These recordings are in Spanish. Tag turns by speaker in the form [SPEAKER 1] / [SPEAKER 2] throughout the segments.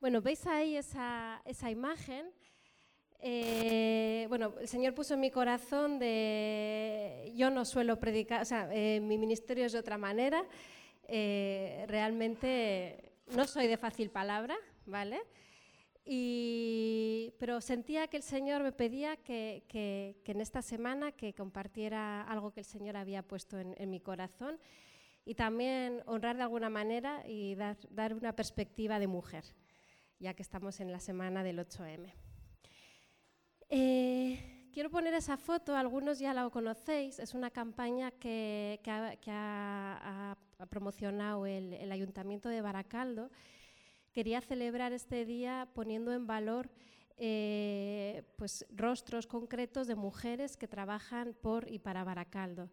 [SPEAKER 1] Bueno, veis ahí esa, imagen. Eh, bueno, el Señor puso en mi corazón de, yo no suelo predicar, o sea, eh, mi ministerio es de otra manera, eh, realmente no soy de fácil palabra, ¿vale? pero sentía que el Señor me pedía que, en esta semana que compartiera algo que el Señor había puesto en, mi corazón y también honrar de alguna manera y dar, dar una perspectiva de mujer ya que estamos en la semana del 8M. Eh, quiero poner esa foto, algunos ya la conocéis, es una campaña que, ha, promocionado el, Ayuntamiento de Baracaldo. Quería celebrar este día poniendo en valor eh, pues, rostros concretos de mujeres que trabajan por y para Baracaldo.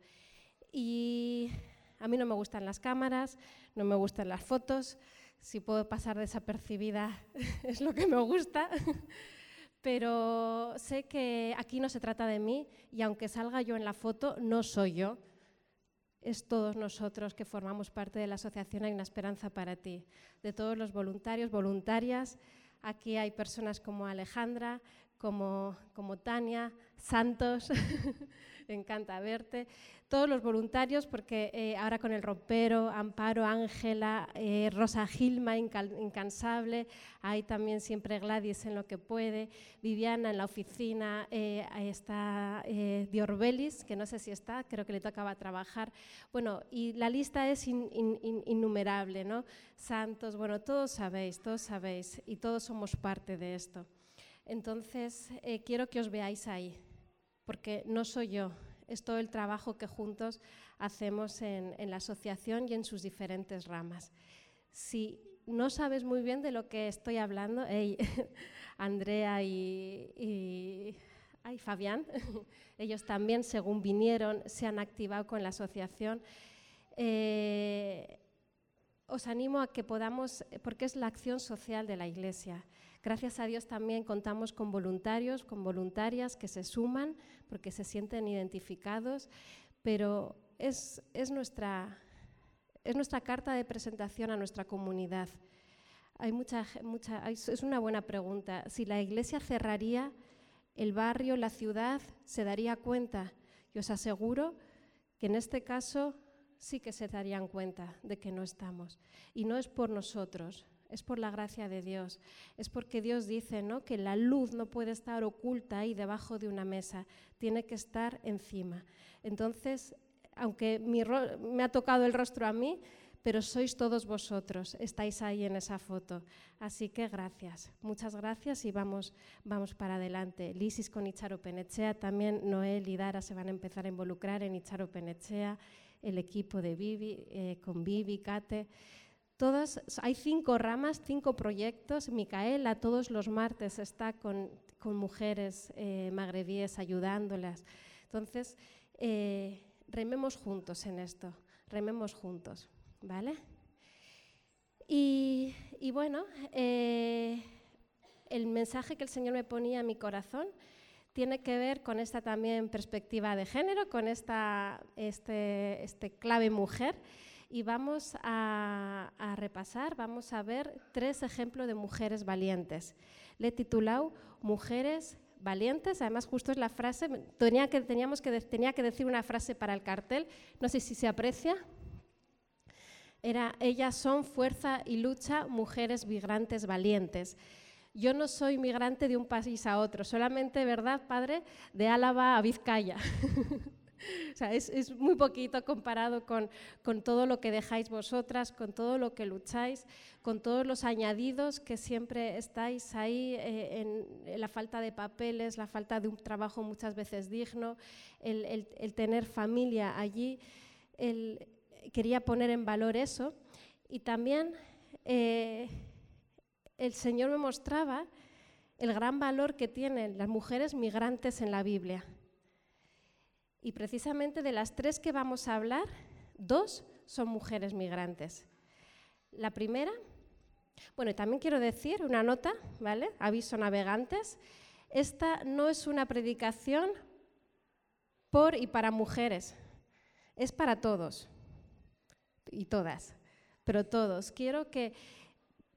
[SPEAKER 1] Y a mí no me gustan las cámaras, no me gustan las fotos, si puedo pasar desapercibida es lo que me gusta, pero sé que aquí no se trata de mí y aunque salga yo en la foto, no soy yo. Es todos nosotros que formamos parte de la Asociación Hay una Esperanza para ti, de todos los voluntarios, voluntarias. Aquí hay personas como Alejandra, como, como Tania, Santos, encanta verte, todos los voluntarios, porque eh, ahora con el ropero, Amparo, Ángela, eh, Rosa Gilma, incansable, hay también siempre Gladys en lo que puede, Viviana en la oficina, eh, ahí está Diorbelis, que no sé si está, creo que le tocaba trabajar. Bueno, y la lista es innumerable, ¿no? Santos, bueno, todos sabéis, todos sabéis, y todos somos parte de esto. Entonces, quiero que os veáis ahí, porque no soy yo, es todo el trabajo que juntos hacemos en, la asociación y en sus diferentes ramas. Si no sabes muy bien de lo que estoy hablando, Andrea y, Fabián, ellos también, según vinieron, se han activado con la asociación. Eh, os animo a que podamos, porque es la acción social de la Iglesia. Gracias a Dios también contamos con voluntarios, con voluntarias que se suman porque se sienten identificados, pero es, nuestra, es nuestra carta de presentación a nuestra comunidad. Hay mucha, mucha, es una buena pregunta. Si la iglesia cerraría, el barrio, la ciudad, se daría cuenta. Y os aseguro que en este caso sí que se darían cuenta de que no estamos. Y no es por nosotros, es por la gracia de Dios. Es porque Dios dice ¿no? que la luz no puede estar oculta ahí debajo de una mesa, tiene que estar encima. Entonces, aunque me ha tocado el rostro a mí, pero sois todos vosotros, estáis ahí en esa foto. Así que gracias, muchas gracias y vamos, vamos para adelante. Lisis con Icharo Penechea, también Noel y Dara se van a empezar a involucrar en Icharo Penechea, el equipo de Vivi, eh, con Vivi, Kate. Hay cinco ramas, cinco proyectos. Micaela todos los martes está con, mujeres eh, magrebíes ayudándolas. Entonces, eh, rememos juntos en esto, rememos juntos, ¿vale? Y, bueno, eh, el mensaje que el Señor me ponía en mi corazón tiene que ver con esta también perspectiva de género, con esta este, este clave mujer y vamos a, repasar, vamos a ver tres ejemplos de mujeres valientes. Le he titulado Mujeres valientes, además justo es la frase, tenía que, teníamos que, tenía que decir una frase para el cartel, no sé si se aprecia. Era, ellas son fuerza y lucha, mujeres migrantes valientes. Yo no soy migrante de un país a otro, solamente, ¿verdad, padre? De Álava a Vizcaya. Sea, es, muy poquito comparado con, todo lo que dejáis vosotras, con todo lo que lucháis, con todos los añadidos que siempre estáis ahí eh, en, la falta de papeles, la falta de un trabajo muchas veces digno, el, tener familia allí. quería poner en valor eso. Y también eh, el Señor me mostraba el gran valor que tienen las mujeres migrantes en la Biblia. Y precisamente de las tres que vamos a hablar, dos son mujeres migrantes. La primera, bueno, también quiero decir una nota, ¿vale? Aviso navegantes. Esta no es una predicación por y para mujeres, es para todos y todas, pero todos. Quiero que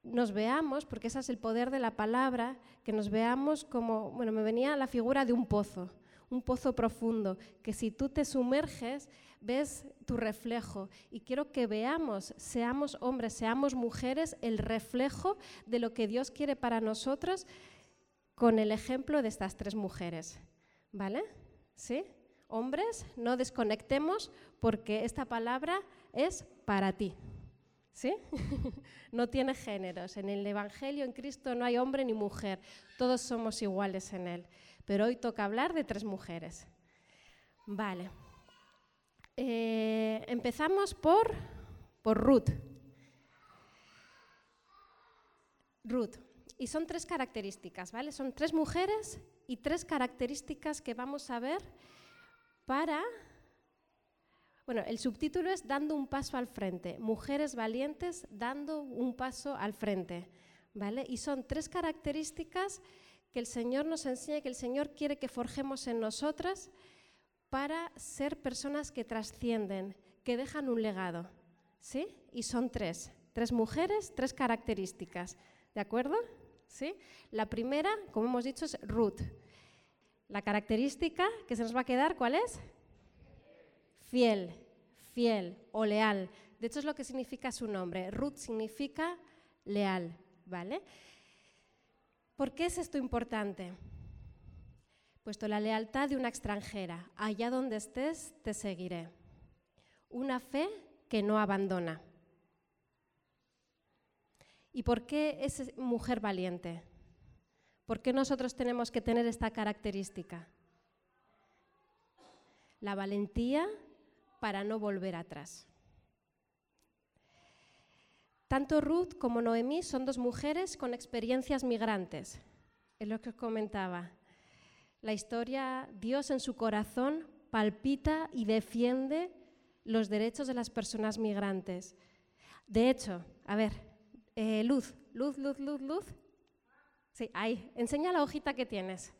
[SPEAKER 1] nos veamos, porque ese es el poder de la palabra, que nos veamos como, bueno, me venía la figura de un pozo, un pozo profundo, que si tú te sumerges, ves tu reflejo. Y quiero que veamos, seamos hombres, seamos mujeres, el reflejo de lo que Dios quiere para nosotros con el ejemplo de estas tres mujeres. ¿Vale? ¿Sí? Hombres, no desconectemos porque esta palabra es para ti. ¿Sí? no tiene géneros. En el Evangelio, en Cristo, no hay hombre ni mujer. Todos somos iguales en Él. Pero hoy toca hablar de tres mujeres. Vale. Eh, empezamos por, por Ruth. Ruth. Y son tres características, ¿vale? Son tres mujeres y tres características que vamos a ver para... Bueno, el subtítulo es Dando un paso al frente. Mujeres valientes dando un paso al frente, ¿vale? Y son tres características que el Señor nos enseña, que el Señor quiere que forjemos en nosotras para ser personas que trascienden, que dejan un legado. ¿Sí? Y son tres. Tres mujeres, tres características. ¿De acuerdo? ¿Sí? La primera, como hemos dicho, es Ruth. La característica que se nos va a quedar, ¿cuál es? Fiel, fiel o leal. De hecho, es lo que significa su nombre. Ruth significa leal, ¿vale? ¿Por qué es esto importante? puesto la lealtad de una extranjera, allá donde estés te seguiré. Una fe que no abandona. ¿Y por qué es mujer valiente? ¿Por qué nosotros tenemos que tener esta característica? La valentía para no volver atrás. Tanto Ruth como Noemí son dos mujeres con experiencias migrantes. Es lo que os comentaba. La historia, Dios en su corazón palpita y defiende los derechos de las personas migrantes. De hecho, a ver, eh, luz, luz, luz, luz, luz. Sí, ahí, enseña la hojita que tienes.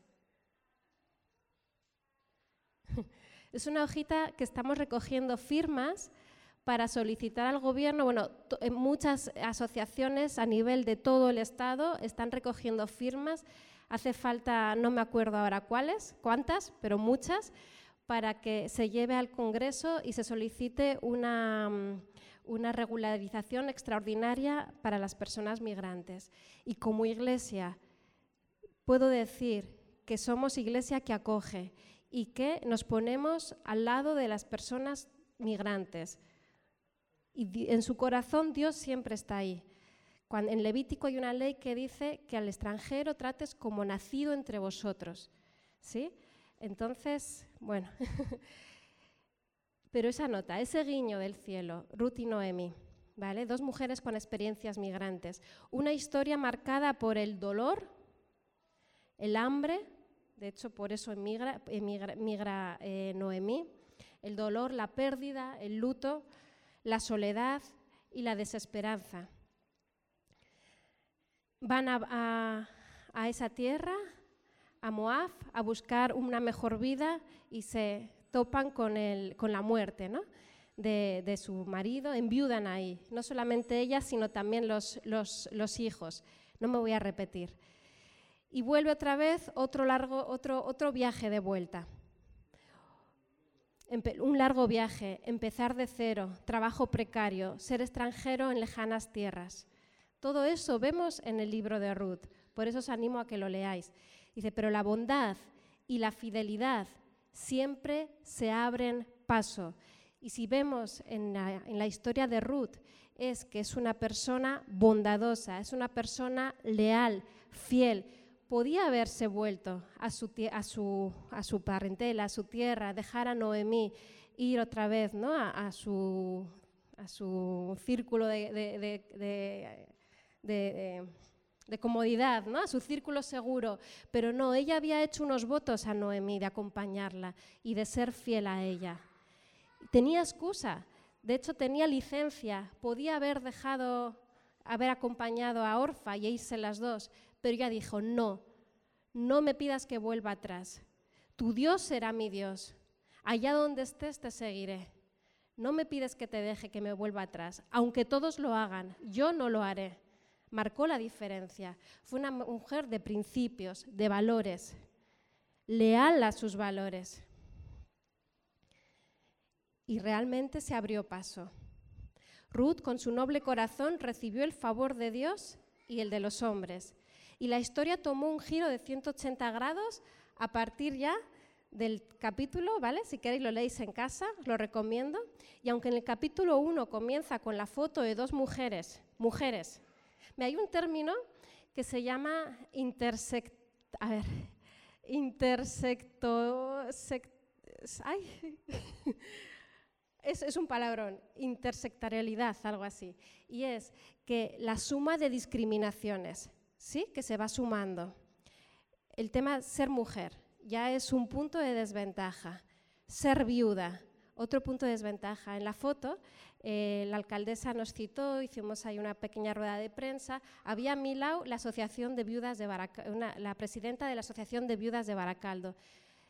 [SPEAKER 1] Es una hojita que estamos recogiendo firmas para solicitar al gobierno, bueno, muchas asociaciones a nivel de todo el Estado están recogiendo firmas Hace falta, no me acuerdo ahora cuáles, cuántas, pero muchas, para que se lleve al Congreso y se solicite una, mm, una regularización extraordinaria para las personas migrantes. Y como iglesia, puedo decir que somos iglesia que acoge y que nos ponemos al lado de las personas migrantes. Y en su corazón Dios siempre está ahí en Levítico hay una ley que dice que al extranjero trates como nacido entre vosotros. ¿Sí? Entonces, bueno. Pero esa nota, ese guiño del cielo, Ruth y Noemi, ¿vale? Dos mujeres con experiencias migrantes. Una historia marcada por el dolor, el hambre, de hecho por eso emigra, migra eh, Noemí, el dolor, la pérdida, el luto, la soledad y la desesperanza van a, esa tierra, a Moab, a buscar una mejor vida y se topan con, la muerte de, su marido, enviudan ahí, no solamente ella, sino también los, hijos. No me voy a repetir. Y vuelve otra vez otro, largo, otro, otro viaje de vuelta. Un largo viaje, empezar de cero, trabajo precario, ser extranjero en lejanas tierras. Todo eso vemos en el libro de Ruth, por eso os animo a que lo leáis. Dice, pero la bondad y la fidelidad siempre se abren paso. Y si vemos en la, historia de Ruth, es que es una persona bondadosa, es una persona leal, fiel. Podía haberse vuelto a su, a su, a su parentela, a su tierra, dejar a Noemí, ir otra vez ¿no? a, su, a su círculo de de, comodidad, ¿no? a su círculo seguro. Pero no, ella había hecho unos votos a Noemí de acompañarla y de ser fiel a ella. Tenía excusa, de hecho tenía licencia, podía haber dejado, haber acompañado a Orfa y irse las dos, pero ella dijo, no, no me pidas que vuelva atrás. Tu Dios será mi Dios. Allá donde estés te seguiré. No me pides que te deje que me vuelva atrás. Aunque todos lo hagan, yo no lo haré. marcó la diferencia. Fue una mujer de principios, de valores, leal a sus valores. Y realmente se abrió paso. Ruth, con su noble corazón, recibió el favor de Dios y el de los hombres. Y la historia tomó un giro de 180 grados a partir ya del capítulo, ¿vale? Si queréis lo leéis en casa, lo recomiendo. Y aunque en el capítulo 1 comienza con la foto de dos mujeres, mujeres, hay un término que se llama intersect, a ver, intersecto, ay, es, es, un palabrón, intersectorialidad, algo así. Y es que la suma de discriminaciones, ¿sí? Que se va sumando. El tema ser mujer, ya es un punto de desventaja. Ser viuda, otro punto de desventaja. En la foto, eh, la alcaldesa nos citó, hicimos ahí una pequeña rueda de prensa. Había a Milau la Asociación de Viudas de la presidenta de la Asociación de Viudas de Baracaldo.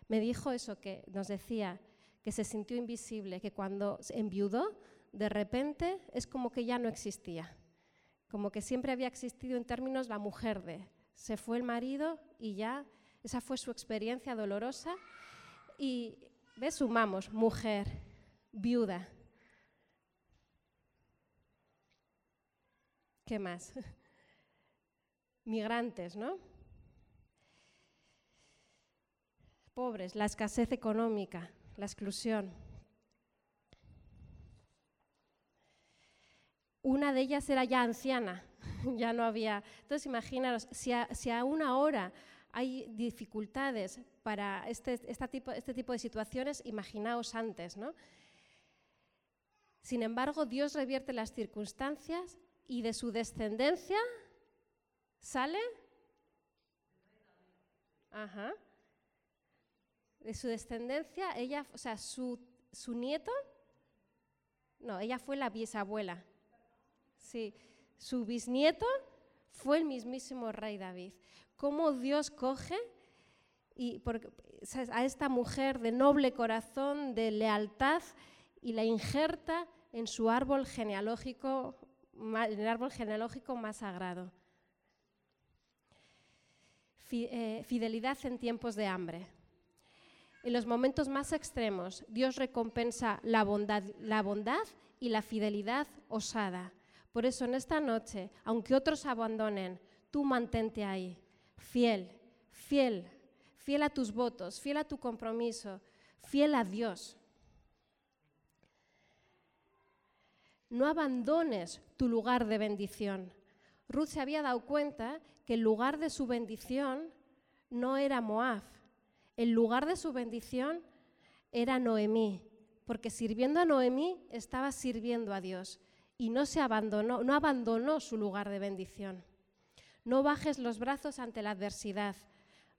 [SPEAKER 1] Me dijo eso, que nos decía que se sintió invisible, que cuando enviudó, de repente es como que ya no existía, como que siempre había existido en términos la mujer de, se fue el marido y ya esa fue su experiencia dolorosa. Y, ¿ves? Sumamos, mujer, viuda. ¿Qué más? Migrantes, ¿no? Pobres, la escasez económica, la exclusión. Una de ellas era ya anciana, ya no había. Entonces, imaginaros, si a, si a una hora hay dificultades para este, tipo, este tipo de situaciones, imaginaos antes, ¿no? Sin embargo, Dios revierte las circunstancias y de su descendencia sale. Ajá. De su descendencia, ella, o sea, su nieto, no, ella fue la bisabuela. Sí, su bisnieto fue el mismísimo rey David cómo Dios coge y a esta mujer de noble corazón, de lealtad, y la injerta en su árbol genealógico, en el árbol genealógico más sagrado. Eh, fidelidad en tiempos de hambre. En los momentos más extremos, Dios recompensa la bondad, la bondad y la fidelidad osada. Por eso en esta noche, aunque otros abandonen, tú mantente ahí fiel, fiel, fiel a tus votos, fiel a tu compromiso, fiel a Dios. No abandones tu lugar de bendición. Ruth se había dado cuenta que el lugar de su bendición no era Moab, el lugar de su bendición era Noemí, porque sirviendo a Noemí estaba sirviendo a Dios y no se abandonó, no abandonó su lugar de bendición. No bajes los brazos ante la adversidad.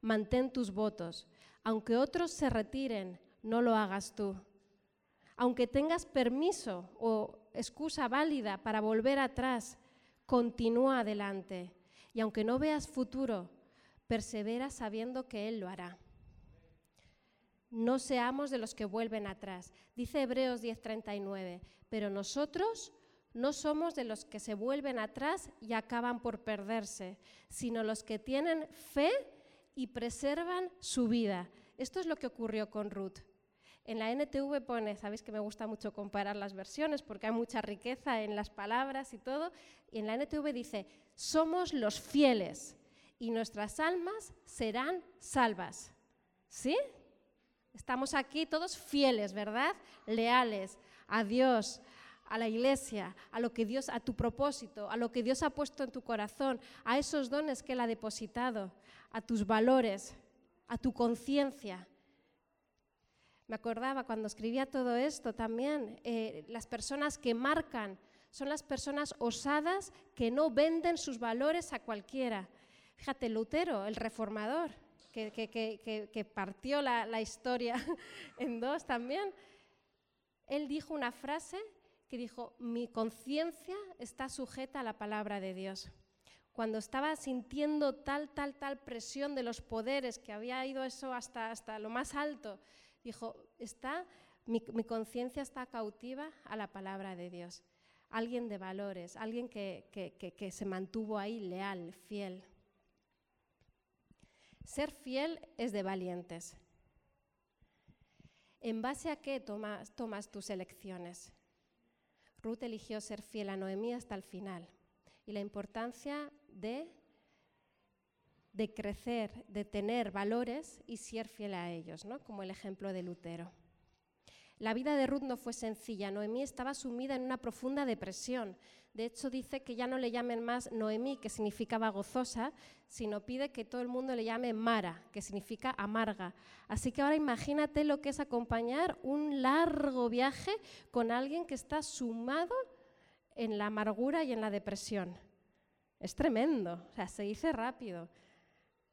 [SPEAKER 1] Mantén tus votos. Aunque otros se retiren, no lo hagas tú. Aunque tengas permiso o excusa válida para volver atrás, continúa adelante. Y aunque no veas futuro, persevera sabiendo que Él lo hará. No seamos de los que vuelven atrás. Dice Hebreos 10:39, pero nosotros no somos de los que se vuelven atrás y acaban por perderse, sino los que tienen fe y preservan su vida. Esto es lo que ocurrió con Ruth. En la NTV pone, sabéis que me gusta mucho comparar las versiones porque hay mucha riqueza en las palabras y todo, y en la NTV dice, somos los fieles y nuestras almas serán salvas. ¿Sí? Estamos aquí todos fieles, ¿verdad? Leales a Dios, a la iglesia, a lo que Dios, a tu propósito, a lo que Dios ha puesto en tu corazón, a esos dones que Él ha depositado, a tus valores, a tu conciencia. Me acordaba cuando escribía todo esto también, eh, las personas que marcan son las personas osadas que no venden sus valores a cualquiera. Fíjate, Lutero, el reformador, que, partió la, la historia en dos también, él dijo una frase que dijo, mi conciencia está sujeta a la palabra de Dios. Cuando estaba sintiendo tal, tal, tal presión de los poderes, que había ido eso hasta, hasta lo más alto, dijo, está, mi, conciencia está cautiva a la palabra de Dios. alguien de valores, alguien que, que se mantuvo ahí leal, fiel. Ser fiel es de valientes. ¿En base a qué tomas, tomas tus elecciones? Ruth eligió ser fiel a Noemí hasta el final y la importancia de, de crecer, de tener valores y ser fiel a ellos, ¿no? como el ejemplo de Lutero. La vida de Ruth no fue sencilla. Noemí estaba sumida en una profunda depresión. De hecho, dice que ya no le llamen más Noemí, que significaba gozosa, sino pide que todo el mundo le llame Mara, que significa amarga. Así que ahora imagínate lo que es acompañar un largo viaje con alguien que está sumado en la amargura y en la depresión. Es tremendo, o sea, se dice rápido,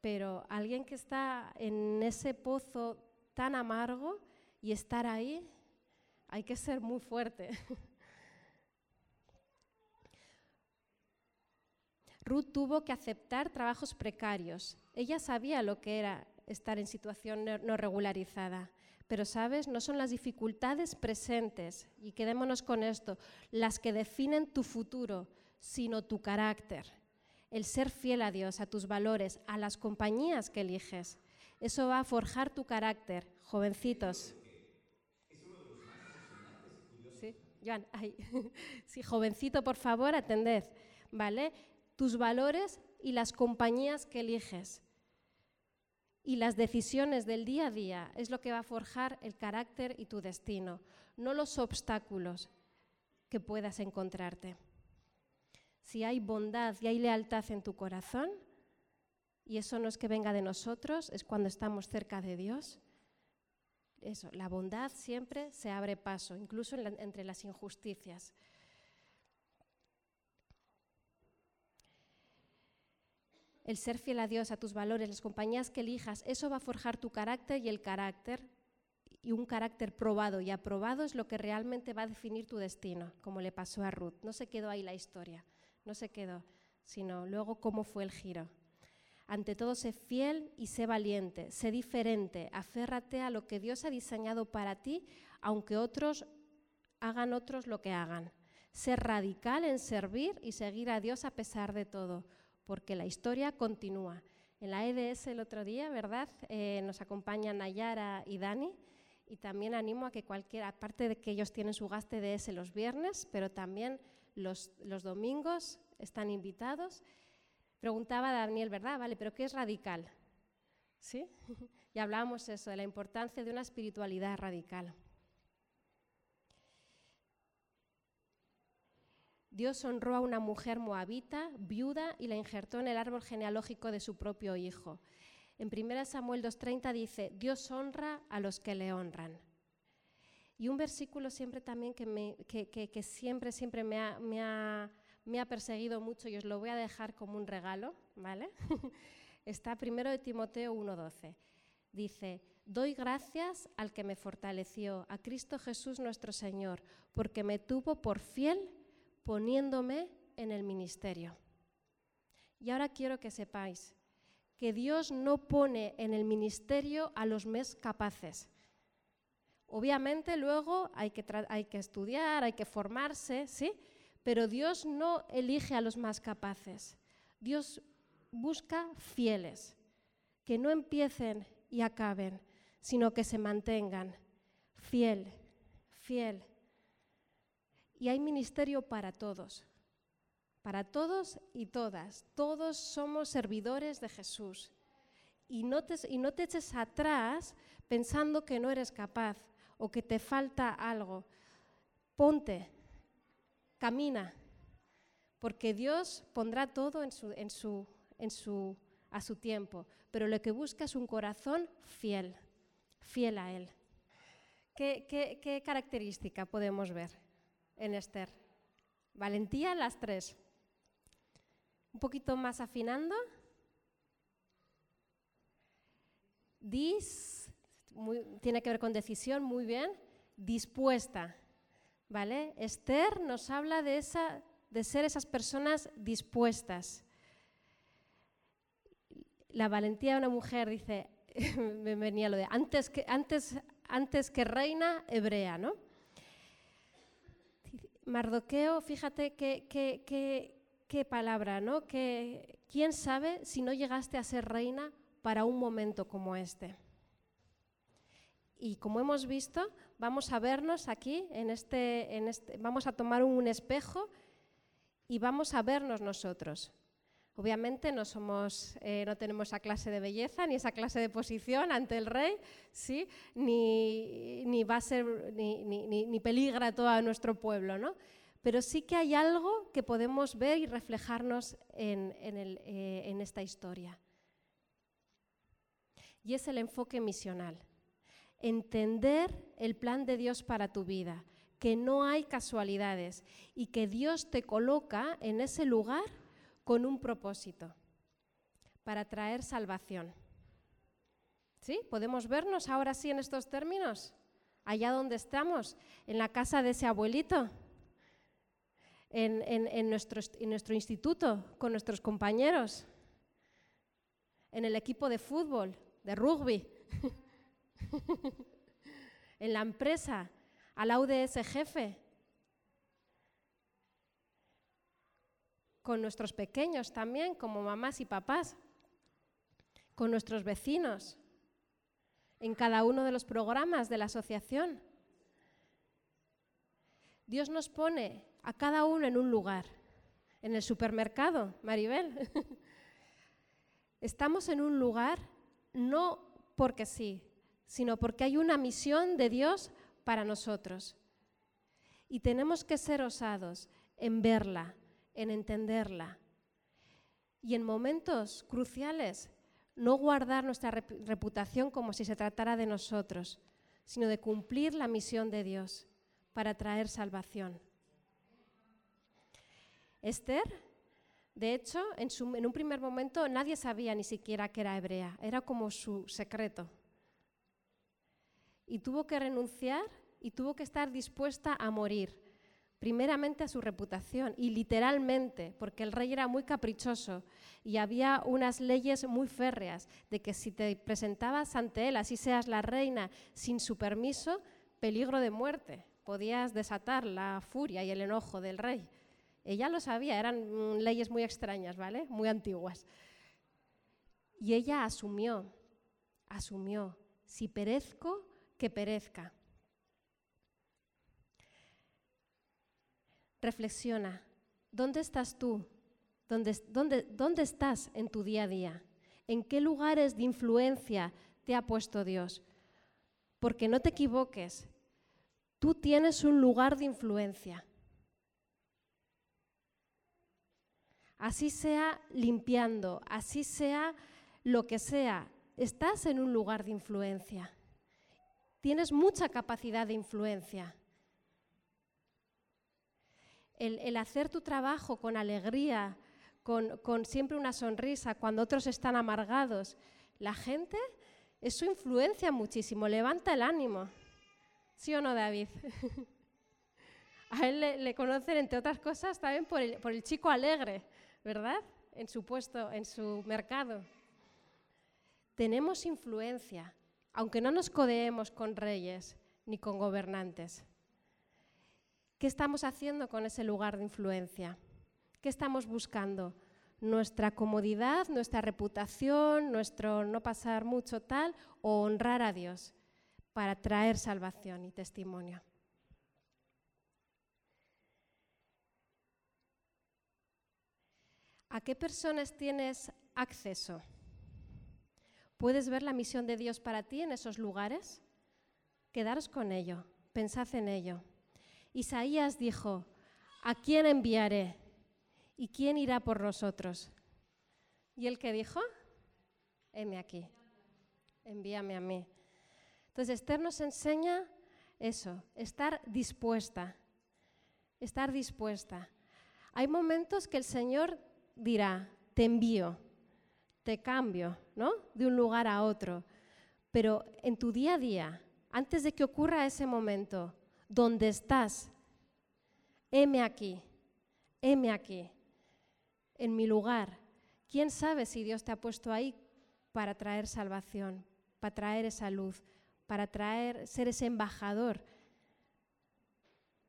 [SPEAKER 1] pero alguien que está en ese pozo tan amargo y estar ahí hay que ser muy fuerte. Ruth tuvo que aceptar trabajos precarios. Ella sabía lo que era estar en situación no regularizada. Pero, ¿sabes? No son las dificultades presentes, y quedémonos con esto, las que definen tu futuro, sino tu carácter. El ser fiel a Dios, a tus valores, a las compañías que eliges. Eso va a forjar tu carácter, jovencitos. Joan, sí, jovencito, por favor, atended, ¿vale? Tus valores y las compañías que eliges y las decisiones del día a día es lo que va a forjar el carácter y tu destino, no los obstáculos que puedas encontrarte. Si hay bondad y hay lealtad en tu corazón, y eso no es que venga de nosotros, es cuando estamos cerca de Dios, eso, la bondad siempre se abre paso, incluso entre las injusticias. El ser fiel a Dios, a tus valores, las compañías que elijas, eso va a forjar tu carácter y el carácter, y un carácter probado y aprobado es lo que realmente va a definir tu destino, como le pasó a Ruth. No se quedó ahí la historia, no se quedó, sino luego cómo fue el giro. Ante todo, sé fiel y sé valiente, sé diferente, aférrate a lo que Dios ha diseñado para ti, aunque otros hagan otros lo que hagan. Sé radical en servir y seguir a Dios a pesar de todo, porque la historia continúa. En la EDS el otro día, ¿verdad? Eh, nos acompañan Nayara y Dani. Y también animo a que cualquiera, aparte de que ellos tienen su gasto EDS los viernes, pero también los, los domingos están invitados. Preguntaba Daniel, ¿verdad? Vale, pero ¿qué es radical? ¿Sí? y hablábamos eso, de la importancia de una espiritualidad radical. Dios honró a una mujer moabita, viuda, y la injertó en el árbol genealógico de su propio hijo. En 1 Samuel 2.30 dice, Dios honra a los que le honran. Y un versículo siempre también que, me, que, siempre, siempre me ha me ha perseguido mucho y os lo voy a dejar como un regalo, ¿vale? Está primero de Timoteo 1:12. Dice, doy gracias al que me fortaleció, a Cristo Jesús nuestro Señor, porque me tuvo por fiel poniéndome en el ministerio. Y ahora quiero que sepáis que Dios no pone en el ministerio a los más capaces. Obviamente luego hay que, hay que estudiar, hay que formarse, ¿sí? Pero Dios no elige a los más capaces. Dios busca fieles, que no empiecen y acaben, sino que se mantengan. Fiel, fiel. Y hay ministerio para todos, para todos y todas. Todos somos servidores de Jesús. Y no, te, y no te eches atrás pensando que no eres capaz o que te falta algo. Ponte, camina, porque Dios pondrá todo en su, a su tiempo, pero lo que busca es un corazón fiel, fiel a Él. ¿Qué, qué, qué característica podemos ver en Esther? Valentía, las tres. Un poquito más afinando. Dis, tiene que ver con decisión, muy bien. Dispuesta. ¿Vale? Esther nos habla de, esa, de ser esas personas dispuestas. La valentía de una mujer, dice, me venía lo de antes que, antes, antes que reina hebrea, ¿no? Mardoqueo, fíjate qué, palabra, ¿no? Que, ¿Quién sabe si no llegaste a ser reina para un momento como este? Y como hemos visto, vamos a vernos aquí, en este, en este, vamos a tomar un espejo y vamos a vernos nosotros. Obviamente no, somos, eh, no tenemos esa clase de belleza ni esa clase de posición ante el rey, ¿sí? ni, ni va a ser, ni, ni, ni, peligra todo nuestro pueblo, ¿no? pero sí que hay algo que podemos ver y reflejarnos en, en, el, eh, en esta historia. Y es el enfoque misional. Entender el plan de Dios para tu vida, que no hay casualidades y que Dios te coloca en ese lugar con un propósito, para traer salvación. ¿Sí? ¿Podemos vernos ahora sí en estos términos? Allá donde estamos, en la casa de ese abuelito, en, nuestro, en nuestro instituto, con nuestros compañeros, en el equipo de fútbol, de rugby, en la empresa, al UDS jefe, con nuestros pequeños también, como mamás y papás, con nuestros vecinos, en cada uno de los programas de la asociación. Dios nos pone a cada uno en un lugar. En el supermercado, Maribel. Estamos en un lugar no porque sí, sino porque hay una misión de Dios para nosotros. Y tenemos que ser osados en verla, en entenderla. Y en momentos cruciales, no guardar nuestra reputación como si se tratara de nosotros, sino de cumplir la misión de Dios para traer salvación. Esther, de hecho, en, en, un primer momento nadie sabía ni siquiera que era hebrea, era como su secreto. Y tuvo que renunciar y tuvo que estar dispuesta a morir primeramente a su reputación y literalmente, porque el rey era muy caprichoso y había unas leyes muy férreas de que si te presentabas ante él, así seas la reina, sin su permiso, peligro de muerte, podías desatar la furia y el enojo del rey. Ella lo sabía, eran mm, leyes muy extrañas, ¿vale? Muy antiguas. Y ella asumió, asumió, si perezco, que perezca. Reflexiona, ¿dónde estás tú? ¿Dónde, dónde, ¿Dónde estás en tu día a día? ¿En qué lugares de influencia te ha puesto Dios? Porque no te equivoques, tú tienes un lugar de influencia. Así sea limpiando, así sea lo que sea, estás en un lugar de influencia. Tienes mucha capacidad de influencia el, hacer tu trabajo con alegría, con, siempre una sonrisa, cuando otros están amargados, la gente, eso influencia muchísimo, levanta el ánimo. ¿Sí o no, David? A él le, conocen, entre otras cosas, también por el, por el, chico alegre, ¿verdad? En su puesto, en su mercado. Tenemos influencia, aunque no nos codeemos con reyes ni con gobernantes. ¿Qué estamos haciendo con ese lugar de influencia? ¿Qué estamos buscando? ¿Nuestra comodidad, nuestra reputación, nuestro no pasar mucho tal o honrar a Dios para traer salvación y testimonio? ¿A qué personas tienes acceso? ¿Puedes ver la misión de Dios para ti en esos lugares? Quedaros con ello, pensad en ello. Isaías dijo, ¿a quién enviaré? ¿Y quién irá por nosotros? ¿Y el que dijo? Heme aquí, envíame a mí. Entonces Esther nos enseña eso, estar dispuesta, estar dispuesta. Hay momentos que el Señor dirá, te envío, te cambio, ¿no? De un lugar a otro. Pero en tu día a día, antes de que ocurra ese momento, donde estás. Heme aquí, heme aquí, en mi lugar. ¿Quién sabe si Dios te ha puesto ahí para traer salvación, para traer esa luz, para traer, ser ese embajador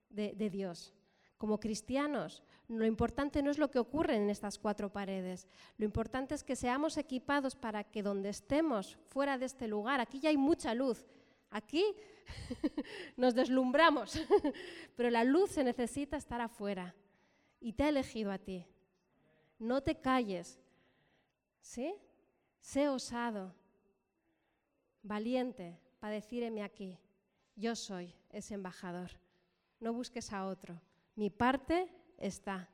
[SPEAKER 1] de Dios? Como cristianos, lo importante no es lo que ocurre en estas cuatro paredes. Lo importante es que seamos equipados para que donde estemos, fuera de este lugar, aquí ya hay mucha luz. Aquí nos deslumbramos, pero la luz se necesita estar afuera. Y te ha elegido a ti. No te calles. ¿Sí? Sé osado, valiente para decirme aquí, yo soy ese embajador. No busques a otro. Mi parte está.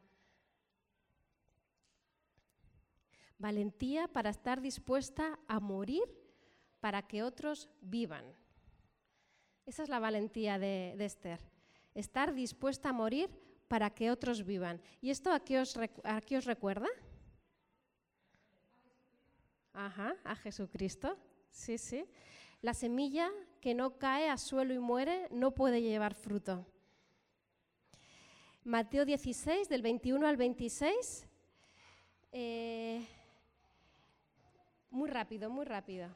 [SPEAKER 1] Valentía para estar dispuesta a morir para que otros vivan. Esa es la valentía de, Esther. Estar dispuesta a morir para que otros vivan. ¿Y esto a qué os, a qué os recuerda? Ajá, a Jesucristo. Sí, sí. La semilla que no cae a suelo y muere no puede llevar fruto. Mateo 16, del 21 al 26. Eh, muy rápido, muy rápido.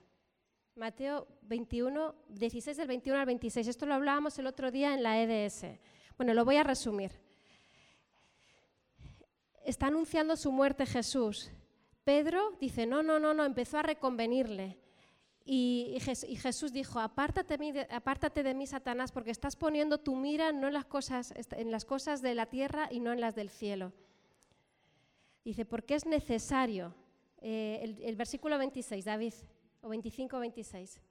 [SPEAKER 1] Mateo 21, 16 del 21 al 26. Esto lo hablábamos el otro día en la EDS. Bueno, lo voy a resumir. Está anunciando su muerte Jesús. Pedro dice, no, no, no, no, empezó a reconvenirle. Y, Jesús dijo, apártate, apártate, de mí, Satanás, porque estás poniendo tu mira no en las, cosas, en las cosas de la tierra y no en las del cielo. Dice, porque es necesario. Eh, el, versículo 26, David, o 25 26.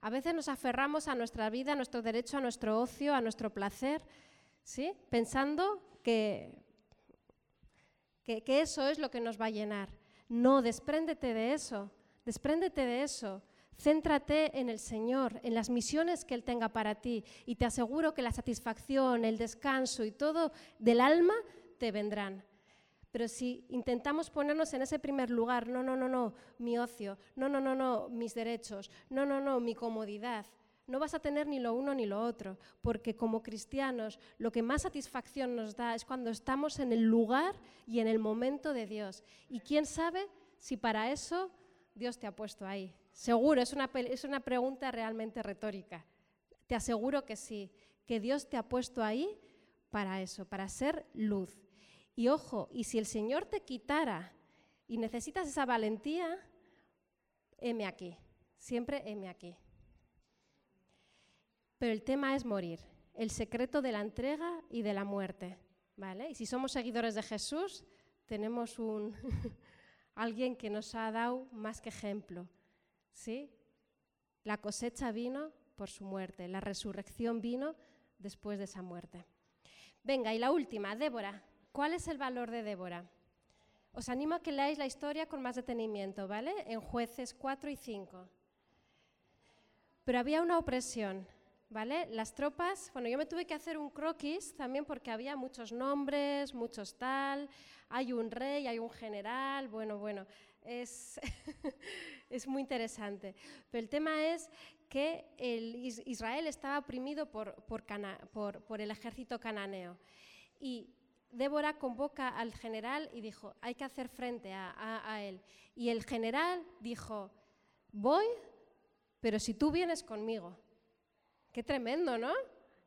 [SPEAKER 1] A veces nos aferramos a nuestra vida, a nuestro derecho, a nuestro ocio, a nuestro placer, ¿sí? pensando que, que eso es lo que nos va a llenar. No, despréndete de eso. Despréndete de eso. Céntrate en el Señor, en las misiones que Él tenga para ti y te aseguro que la satisfacción, el descanso y todo del alma te vendrán. Pero si intentamos ponernos en ese primer lugar, no, no, no, no, mi ocio, no, no, no, no, mis derechos, no, no, no, mi comodidad, no vas a tener ni lo uno ni lo otro, porque como cristianos lo que más satisfacción nos da es cuando estamos en el lugar y en el momento de Dios. Y quién sabe si para eso Dios te ha puesto ahí. Seguro, es una, es una pregunta realmente retórica. Te aseguro que sí, que Dios te ha puesto ahí para eso, para ser luz. Y ojo, y si el Señor te quitara y necesitas esa valentía, heme aquí, siempre heme aquí. Pero el tema es morir, el secreto de la entrega y de la muerte. ¿vale? Y si somos seguidores de Jesús, tenemos un, alguien que nos ha dado más que ejemplo. ¿sí? La cosecha vino por su muerte, la resurrección vino después de esa muerte. Venga, y la última, Débora. ¿Cuál es el valor de Débora? Os animo a que leáis la historia con más detenimiento, ¿vale? En jueces 4 y 5. Pero había una opresión, ¿vale? Las tropas, bueno, yo me tuve que hacer un croquis también porque había muchos nombres, muchos tal, hay un rey, hay un general, bueno, bueno, es, es muy interesante. Pero el tema es que el Israel estaba oprimido por, por, el ejército cananeo. Y Débora convoca al general y dijo, hay que hacer frente a él. Y el general dijo, voy, pero si tú vienes conmigo. Qué tremendo, ¿no?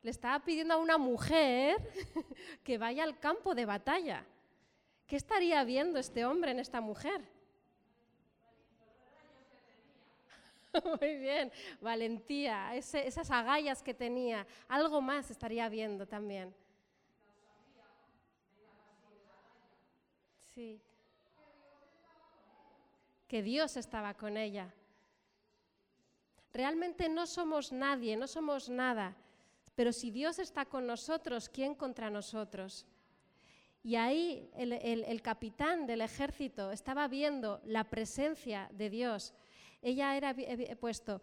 [SPEAKER 1] Le estaba pidiendo a una mujer que vaya al campo de batalla. ¿Qué estaría viendo este hombre en esta mujer? Muy bien, valentía, esas agallas que tenía, algo más estaría viendo también. Sí. Que Dios estaba con ella. Realmente no somos nadie, no somos nada, pero si Dios está con nosotros, ¿quién contra nosotros? Y ahí el, capitán del ejército estaba viendo la presencia de Dios. Ella era he puesto,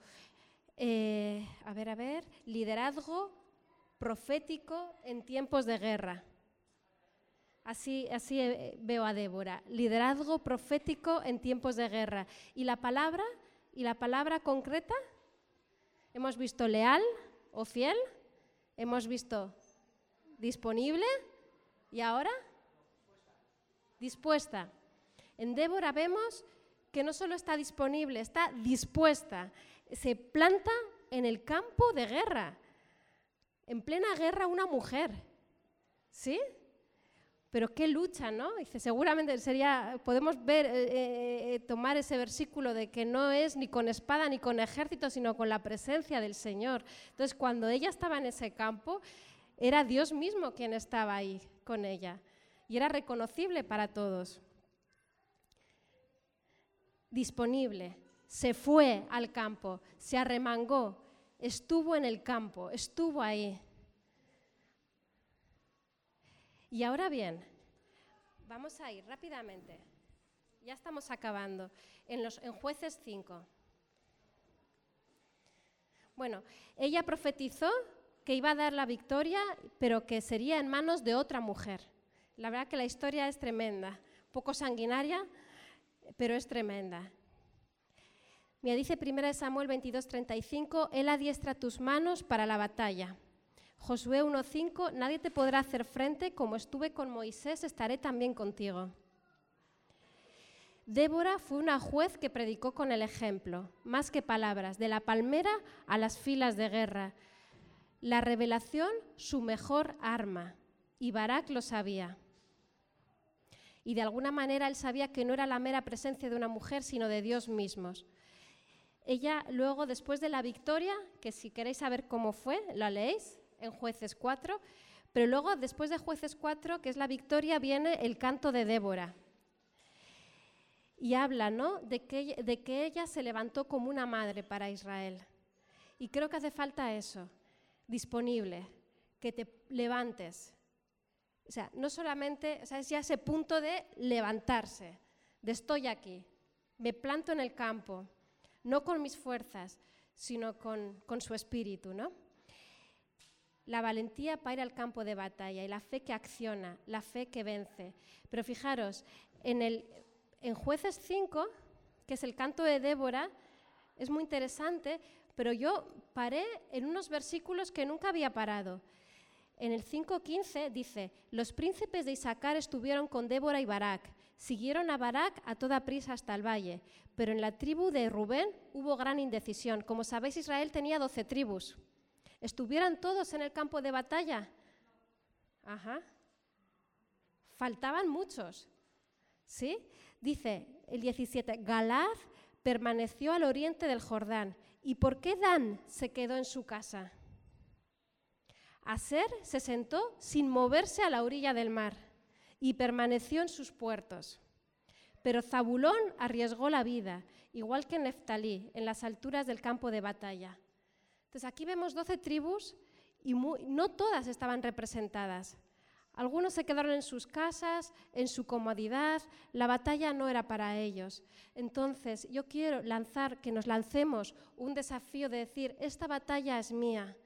[SPEAKER 1] eh, a ver, a ver, liderazgo profético en tiempos de guerra. Así, así eh, veo a Débora, liderazgo profético en tiempos de guerra. ¿Y la palabra? ¿Y la palabra concreta? Hemos visto leal o fiel, hemos visto disponible y ahora dispuesta. En Débora vemos que no solo está disponible, está dispuesta. Se planta en el campo de guerra. En plena guerra una mujer, ¿sí? Pero qué lucha, ¿no? Dice, seguramente sería, podemos ver, eh, eh, eh, tomar ese versículo de que no es ni con espada ni con ejército, sino con la presencia del Señor. Entonces, cuando ella estaba en ese campo, era Dios mismo quien estaba ahí con ella. Y era reconocible para todos. Disponible, se fue al campo, se arremangó, estuvo en el campo, estuvo ahí. Y ahora bien, vamos a ir rápidamente. Ya estamos acabando. En, los, en jueces 5. Bueno, ella profetizó que iba a dar la victoria, pero que sería en manos de otra mujer. La verdad que la historia es tremenda, poco sanguinaria, pero es tremenda. Me dice 1 Samuel 22:35, Él adiestra tus manos para la batalla. Josué 1.5, nadie te podrá hacer frente, como estuve con Moisés, estaré también contigo. Débora fue una juez que predicó con el ejemplo, más que palabras, de la palmera a las filas de guerra. La revelación, su mejor arma, y Barak lo sabía. Y de alguna manera él sabía que no era la mera presencia de una mujer, sino de Dios mismos. Ella luego, después de la victoria, que si queréis saber cómo fue, lo leéis, en jueces 4, pero luego después de jueces 4, que es la victoria, viene el canto de Débora. Y habla ¿no? de, que, de que ella se levantó como una madre para Israel. Y creo que hace falta eso, disponible, que te levantes. O sea, no solamente, o sea, es ya ese punto de levantarse, de estoy aquí, me planto en el campo, no con mis fuerzas, sino con, con su espíritu, ¿no? La valentía para ir al campo de batalla y la fe que acciona, la fe que vence. Pero fijaros, en, el, en jueces 5, que es el canto de Débora, es muy interesante, pero yo paré en unos versículos que nunca había parado. En el 5.15 dice, los príncipes de Isaacar estuvieron con Débora y Barak, siguieron a Barak a toda prisa hasta el valle, pero en la tribu de Rubén hubo gran indecisión. Como sabéis, Israel tenía 12 tribus estuvieran todos en el campo de batalla. Ajá. Faltaban muchos. ¿Sí? Dice el 17, Galad permaneció al oriente del Jordán. ¿Y por qué Dan se quedó en su casa? Aser se sentó sin moverse a la orilla del mar y permaneció en sus puertos. Pero Zabulón arriesgó la vida, igual que Neftalí, en las alturas del campo de batalla. Entonces aquí vemos 12 tribus y no todas estaban representadas. Algunos se quedaron en sus casas, en su comodidad, la batalla no era para ellos. Entonces yo quiero lanzar, que nos lancemos un desafío de decir, esta batalla es mía,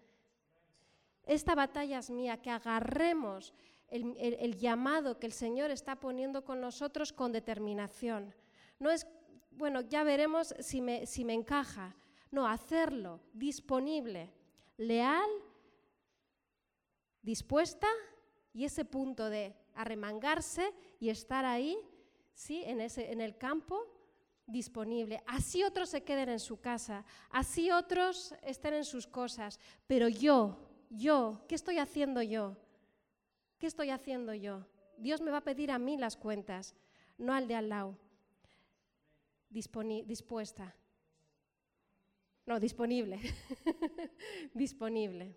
[SPEAKER 1] esta batalla es mía, que agarremos el, llamado que el Señor está poniendo con nosotros con determinación. No es, bueno, ya veremos si me, si me encaja. No, hacerlo disponible, leal, dispuesta y ese punto de arremangarse y estar ahí, ¿sí? en, ese, en el campo, disponible. Así otros se queden en su casa, así otros estén en sus cosas, pero yo, yo, ¿qué estoy haciendo yo? ¿Qué estoy haciendo yo? Dios me va a pedir a mí las cuentas, no al de al lado. dispuesta. No, disponible. disponible.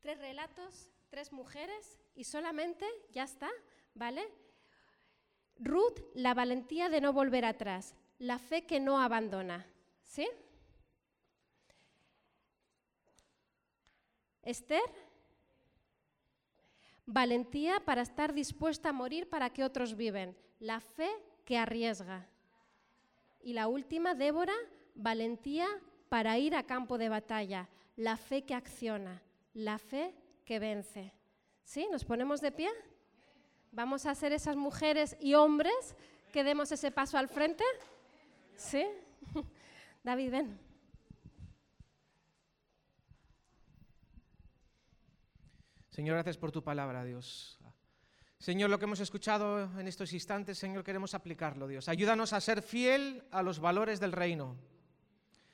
[SPEAKER 1] Tres relatos, tres mujeres y solamente, ya está, ¿vale? Ruth, la valentía de no volver atrás, la fe que no abandona, ¿sí? Esther, valentía para estar dispuesta a morir para que otros viven, la fe que arriesga. Y la última, Débora, valentía para ir a campo de batalla, la fe que acciona, la fe que vence. ¿Sí? ¿Nos ponemos de pie? ¿Vamos a ser esas mujeres y hombres que demos ese paso al frente? ¿Sí? David, ven.
[SPEAKER 2] Señor, gracias por tu palabra, Dios. Señor, lo que hemos escuchado en estos instantes, Señor, queremos aplicarlo, Dios. Ayúdanos a ser fiel a los valores del reino.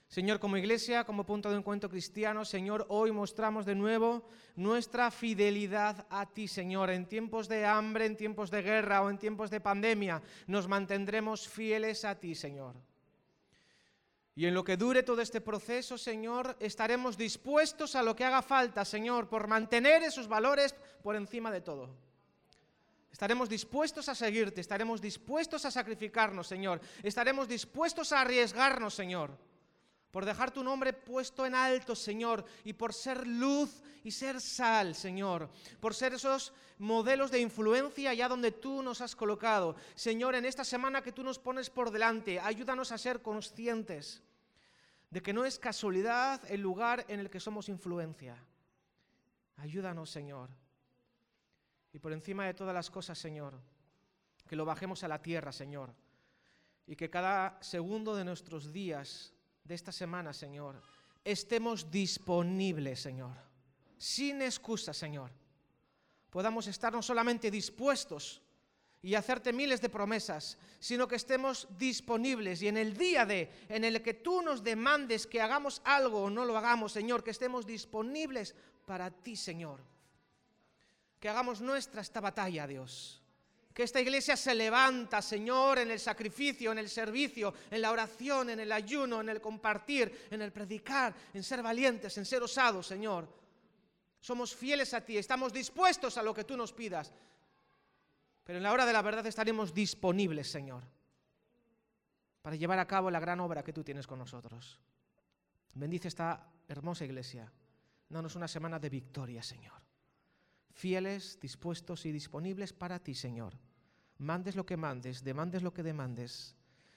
[SPEAKER 2] Señor, como iglesia, como punto de encuentro cristiano, Señor, hoy mostramos de nuevo nuestra fidelidad a ti, Señor. En tiempos de hambre, en tiempos de guerra o en tiempos de pandemia, nos mantendremos fieles a ti, Señor. Y en lo que dure todo este proceso, Señor, estaremos dispuestos a lo que haga falta, Señor, por mantener esos valores por encima de todo. Estaremos dispuestos a seguirte, estaremos dispuestos a sacrificarnos, Señor. Estaremos dispuestos a arriesgarnos, Señor por dejar tu nombre puesto en alto, Señor, y por ser luz y ser sal, Señor, por ser esos modelos de influencia allá donde tú nos has colocado. Señor, en esta semana que tú nos pones por delante, ayúdanos a ser conscientes de que no es casualidad el lugar en el que somos influencia. Ayúdanos, Señor. Y por encima de todas las cosas, Señor, que lo bajemos a la tierra, Señor, y que cada segundo de nuestros días de esta semana, Señor, estemos disponibles, Señor, sin excusa, Señor. Podamos estar no solamente dispuestos y hacerte miles de promesas, sino que estemos disponibles y en el día de en el que tú nos demandes que hagamos algo o no lo hagamos, Señor, que estemos disponibles para ti, Señor. Que hagamos nuestra esta batalla, Dios que esta iglesia se levanta, Señor, en el sacrificio, en el servicio, en la oración, en el ayuno, en el compartir, en el predicar, en ser valientes, en ser osados, Señor. Somos fieles a ti, estamos dispuestos a lo que tú nos pidas. Pero en la hora de la verdad estaremos disponibles, Señor, para llevar a cabo la gran obra que tú tienes con nosotros. Bendice esta hermosa iglesia. Danos una semana de victoria, Señor fieles, dispuestos y disponibles para ti, Señor. Mandes lo que mandes, demandes lo que demandes.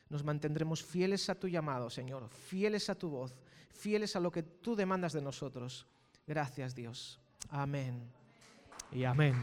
[SPEAKER 2] Nos mantendremos fieles a tu llamado, Señor, fieles a tu voz, fieles a lo que tú demandas de nosotros. Gracias, Dios. Amén. Y amén.